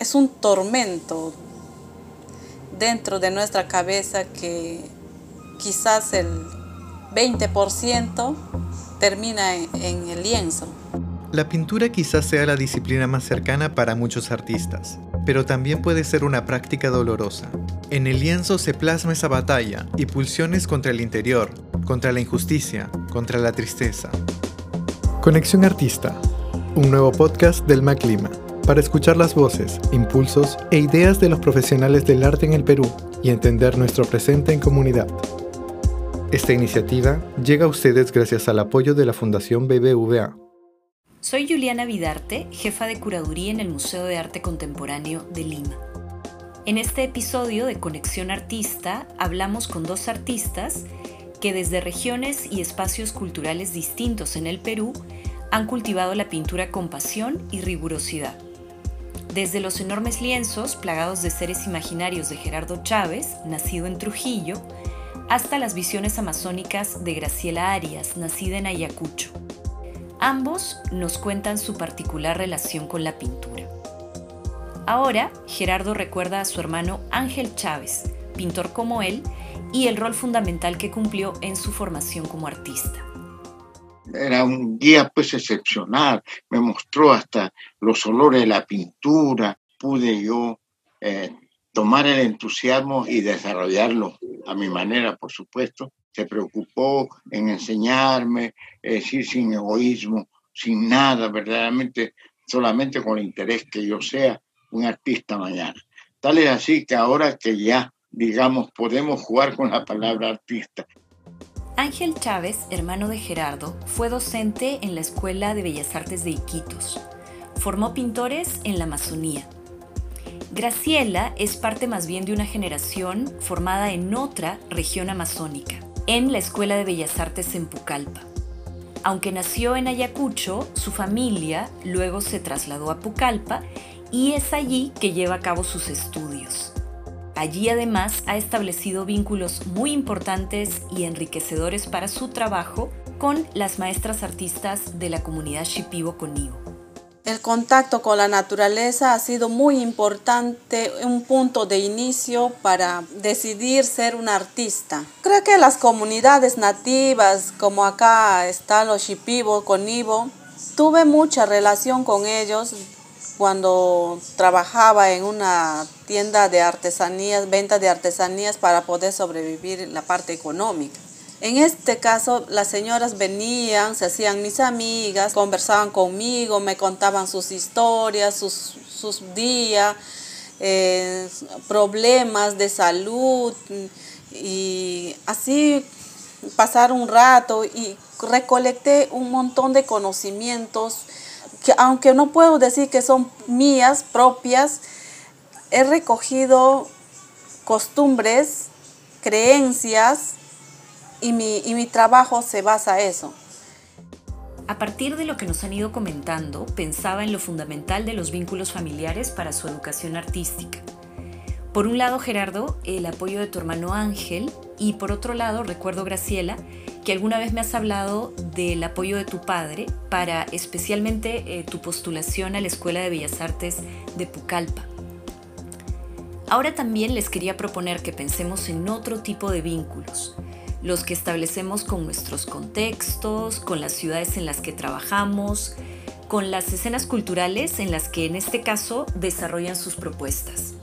es un tormento dentro de nuestra cabeza que quizás el 20% termina en el lienzo. La pintura quizás sea la disciplina más cercana para muchos artistas, pero también puede ser una práctica dolorosa. En el lienzo se plasma esa batalla y pulsiones contra el interior, contra la injusticia, contra la tristeza. Conexión Artista, un nuevo podcast del MacLima para escuchar las voces, impulsos e ideas de los profesionales del arte en el Perú y entender nuestro presente en comunidad. Esta iniciativa llega a ustedes gracias al apoyo de la Fundación BBVA. Soy Juliana Vidarte, jefa de curaduría en el Museo de Arte Contemporáneo de Lima. En este episodio de Conexión Artista hablamos con dos artistas que desde regiones y espacios culturales distintos en el Perú han cultivado la pintura con pasión y rigurosidad. Desde los enormes lienzos plagados de seres imaginarios de Gerardo Chávez, nacido en Trujillo, hasta las visiones amazónicas de Graciela Arias, nacida en Ayacucho. Ambos nos cuentan su particular relación con la pintura. Ahora, Gerardo recuerda a su hermano Ángel Chávez, pintor como él, y el rol fundamental que cumplió en su formación como artista era un guía pues excepcional, me mostró hasta los olores de la pintura, pude yo eh, tomar el entusiasmo y desarrollarlo a mi manera, por supuesto. Se preocupó en enseñarme, decir, sin egoísmo, sin nada, verdaderamente, solamente con el interés que yo sea un artista mañana. Tal es así que ahora que ya, digamos, podemos jugar con la palabra artista, Ángel Chávez, hermano de Gerardo, fue docente en la Escuela de Bellas Artes de Iquitos. Formó pintores en la Amazonía. Graciela es parte más bien de una generación formada en otra región amazónica, en la Escuela de Bellas Artes en Pucallpa. Aunque nació en Ayacucho, su familia luego se trasladó a Pucallpa y es allí que lleva a cabo sus estudios. Allí además ha establecido vínculos muy importantes y enriquecedores para su trabajo con las maestras artistas de la comunidad Shipibo Conibo. El contacto con la naturaleza ha sido muy importante, un punto de inicio para decidir ser un artista. Creo que las comunidades nativas, como acá están los Shipibo, Conibo, tuve mucha relación con ellos cuando trabajaba en una tienda de artesanías, venta de artesanías para poder sobrevivir en la parte económica. En este caso, las señoras venían, se hacían mis amigas, conversaban conmigo, me contaban sus historias, sus, días, eh, problemas de salud y así pasar un rato y recolecté un montón de conocimientos que aunque no puedo decir que son mías propias, he recogido costumbres, creencias y mi, y mi trabajo se basa en eso. A partir de lo que nos han ido comentando, pensaba en lo fundamental de los vínculos familiares para su educación artística. Por un lado, Gerardo, el apoyo de tu hermano Ángel, y por otro lado, recuerdo Graciela, que alguna vez me has hablado del apoyo de tu padre para especialmente eh, tu postulación a la Escuela de Bellas Artes de Pucallpa. Ahora también les quería proponer que pensemos en otro tipo de vínculos, los que establecemos con nuestros contextos, con las ciudades en las que trabajamos, con las escenas culturales en las que en este caso desarrollan sus propuestas.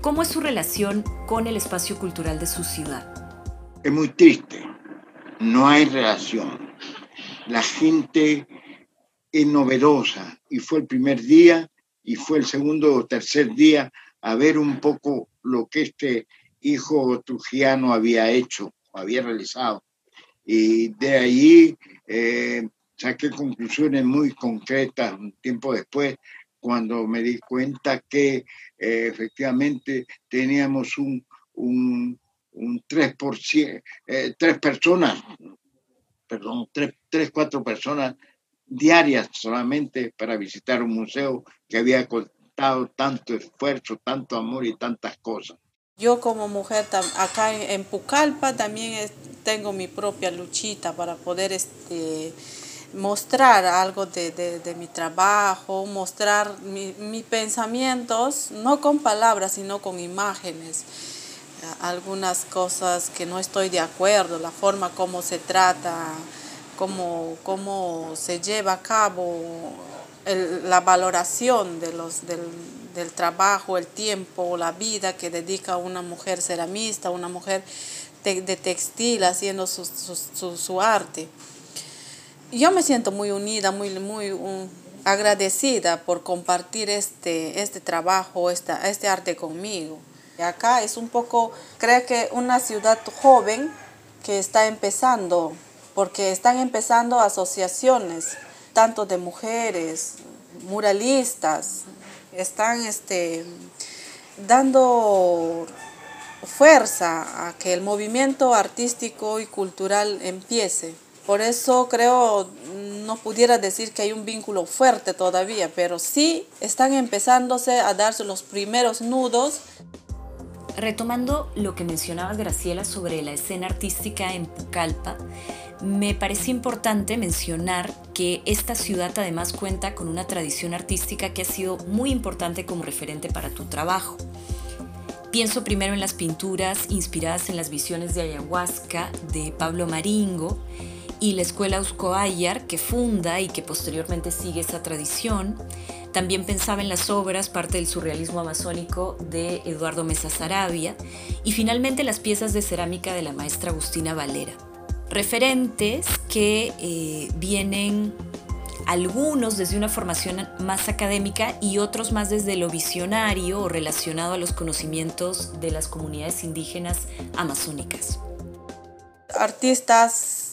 ¿Cómo es su relación con el espacio cultural de su ciudad? Es muy triste no hay relación. La gente es novedosa y fue el primer día y fue el segundo o tercer día a ver un poco lo que este hijo trujiano había hecho, había realizado. Y de ahí eh, saqué conclusiones muy concretas un tiempo después, cuando me di cuenta que eh, efectivamente teníamos un, un, un 3%, eh, tres personas, perdón, tres, tres, cuatro personas diarias solamente para visitar un museo que había costado tanto esfuerzo, tanto amor y tantas cosas. Yo como mujer acá en Pucallpa también tengo mi propia luchita para poder este, mostrar algo de, mi trabajo, mostrar mis pensamientos, no con palabras, sino con imágenes. Algunas cosas que no estoy de acuerdo, la forma como se trata, cómo, cómo se lleva a cabo la valoración de los, del, trabajo, el tiempo, la vida que dedica una mujer ceramista, una mujer de, textil haciendo su, su, su arte yo me siento muy unida, muy, muy agradecida por compartir este, este trabajo, esta, este arte conmigo. Acá es un poco, creo que una ciudad joven que está empezando, porque están empezando asociaciones, tanto de mujeres, muralistas, están este, dando fuerza a que el movimiento artístico y cultural empiece. Por eso creo, no pudiera decir que hay un vínculo fuerte todavía, pero sí están empezándose a darse los primeros nudos. Retomando lo que mencionabas, Graciela, sobre la escena artística en Pucallpa, me parece importante mencionar que esta ciudad además cuenta con una tradición artística que ha sido muy importante como referente para tu trabajo. Pienso primero en las pinturas inspiradas en las visiones de ayahuasca de Pablo Maringo, y la escuela Ayar, que funda y que posteriormente sigue esa tradición. También pensaba en las obras, parte del surrealismo amazónico de Eduardo Mesa Sarabia, y finalmente las piezas de cerámica de la maestra Agustina Valera. Referentes que eh, vienen algunos desde una formación más académica y otros más desde lo visionario o relacionado a los conocimientos de las comunidades indígenas amazónicas. Artistas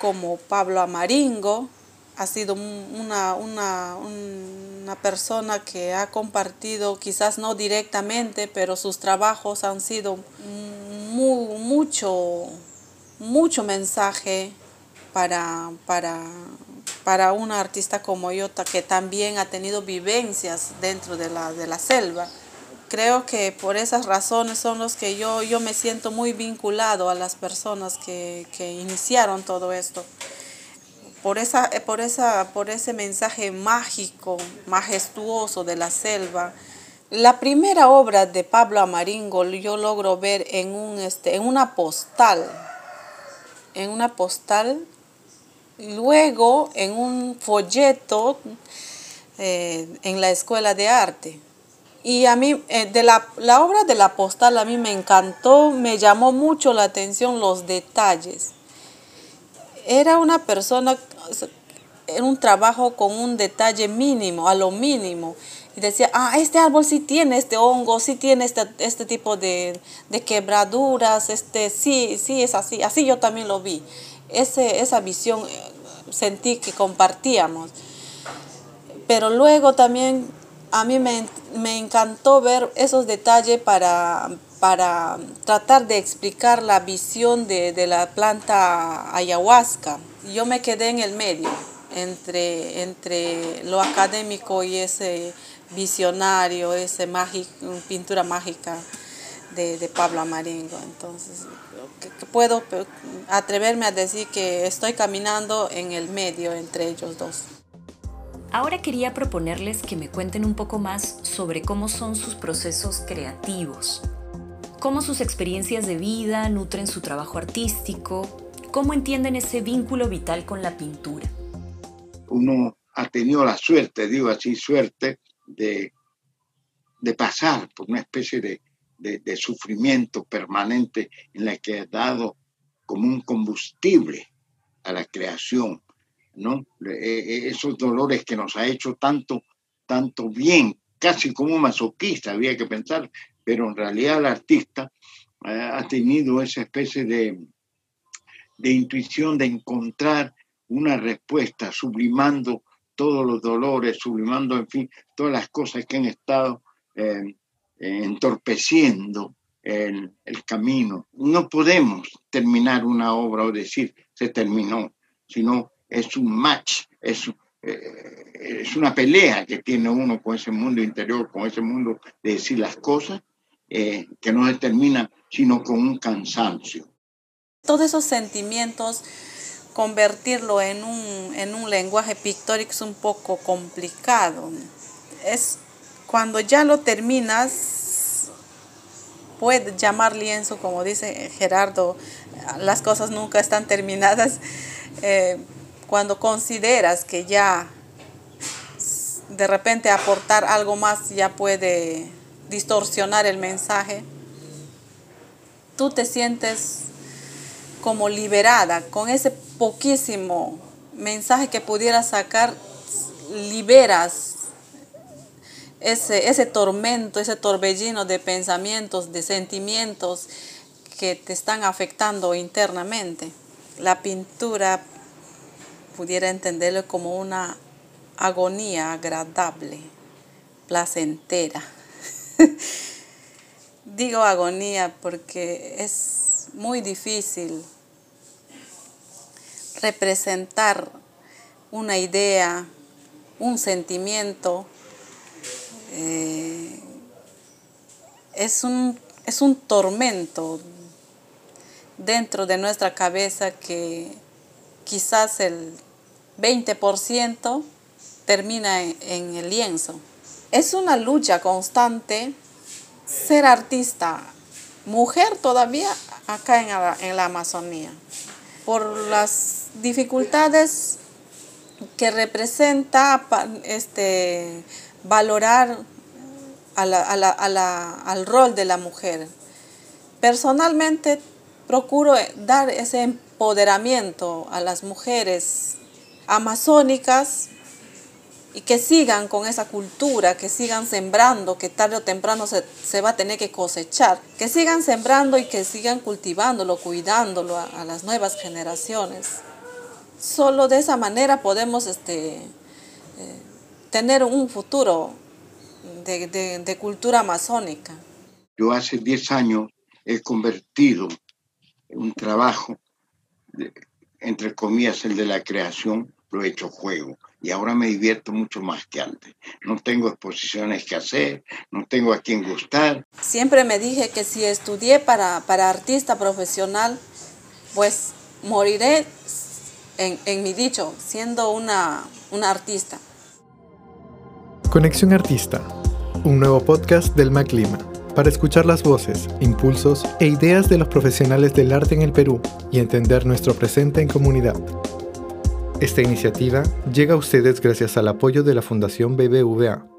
como Pablo Amaringo, ha sido una, una, una, persona que ha compartido, quizás no directamente, pero sus trabajos han sido mucho, mucho mensaje para, para, para una artista como yo, que también ha tenido vivencias dentro de la, de la selva creo que por esas razones son los que yo, yo me siento muy vinculado a las personas que, iniciaron todo esto. Por, esa, por, esa, por ese mensaje mágico, majestuoso de la selva. La primera obra de Pablo Amaringo yo logro ver en, un, este, en una postal, en una postal, luego en un folleto eh, en la escuela de arte. Y a mí, eh, de la, obra de la postal a mí me encantó, me llamó mucho la atención los detalles. Era una persona, era un trabajo con un detalle mínimo, a lo mínimo. Y decía, ah, este árbol sí tiene este hongo, sí tiene este, este tipo de, quebraduras, este, sí, sí es así. Así yo también lo vi. Ese, esa visión eh, sentí que compartíamos. Pero luego también a mí me, encantó ver esos detalles para, para tratar de explicar la visión de, la planta ayahuasca. Yo me quedé en el medio, entre, entre lo académico y ese visionario, esa pintura mágica de, Pablo Amaringo. Entonces, puedo atreverme a decir que estoy caminando en el medio entre ellos dos. Ahora quería proponerles que me cuenten un poco más sobre cómo son sus procesos creativos, cómo sus experiencias de vida nutren su trabajo artístico, cómo entienden ese vínculo vital con la pintura. Uno ha tenido la suerte, digo así, suerte de, de pasar por una especie de, de sufrimiento permanente en la que ha dado como un combustible a la creación ¿no? E, e, esos dolores que nos ha hecho tanto, tanto bien, casi como masoquista, había que pensar, pero en realidad el artista eh, ha tenido esa especie de, de intuición de encontrar una respuesta, sublimando todos los dolores, sublimando, en fin, todas las cosas que han estado eh, entorpeciendo el, el, camino. No podemos terminar una obra o decir se terminó, sino es un match, es, eh, es una pelea que tiene uno con ese mundo interior, con ese mundo de decir las cosas, eh, que no se termina sino con un cansancio. Todos esos sentimientos convertirlo en un, en un lenguaje pictórico es un poco complicado. Es cuando ya lo terminas, puedes llamar lienzo, como dice Gerardo, las cosas nunca están terminadas. Eh, cuando consideras que ya de repente aportar algo más ya puede distorsionar el mensaje, tú te sientes como liberada con ese poquísimo mensaje que pudieras sacar, liberas ese, ese tormento, ese torbellino de pensamientos, de sentimientos que te están afectando internamente. La pintura pudiera entenderlo como una agonía agradable, placentera. Digo agonía porque es muy difícil representar una idea, un sentimiento. Eh, es, un, es un tormento dentro de nuestra cabeza que quizás el 20% termina en, el lienzo. Es una lucha constante ser artista, mujer todavía acá en la, en la Amazonía, por las dificultades que representa este, valorar al rol de la mujer. Personalmente procuro dar ese empoderamiento a las mujeres amazónicas y que sigan con esa cultura, que sigan sembrando, que tarde o temprano se, va a tener que cosechar, que sigan sembrando y que sigan cultivándolo, cuidándolo a, las nuevas generaciones. Solo de esa manera podemos este, eh, tener un futuro de, de cultura amazónica. Yo hace 10 años he convertido un trabajo, entre comillas, el de la creación, lo he hecho juego y ahora me divierto mucho más que antes. No tengo exposiciones que hacer, no tengo a quien gustar. Siempre me dije que si estudié para, para artista profesional, pues moriré en, en mi dicho, siendo una, una artista. Conexión Artista, un nuevo podcast del MacLima para escuchar las voces, impulsos e ideas de los profesionales del arte en el Perú y entender nuestro presente en comunidad. Esta iniciativa llega a ustedes gracias al apoyo de la Fundación BBVA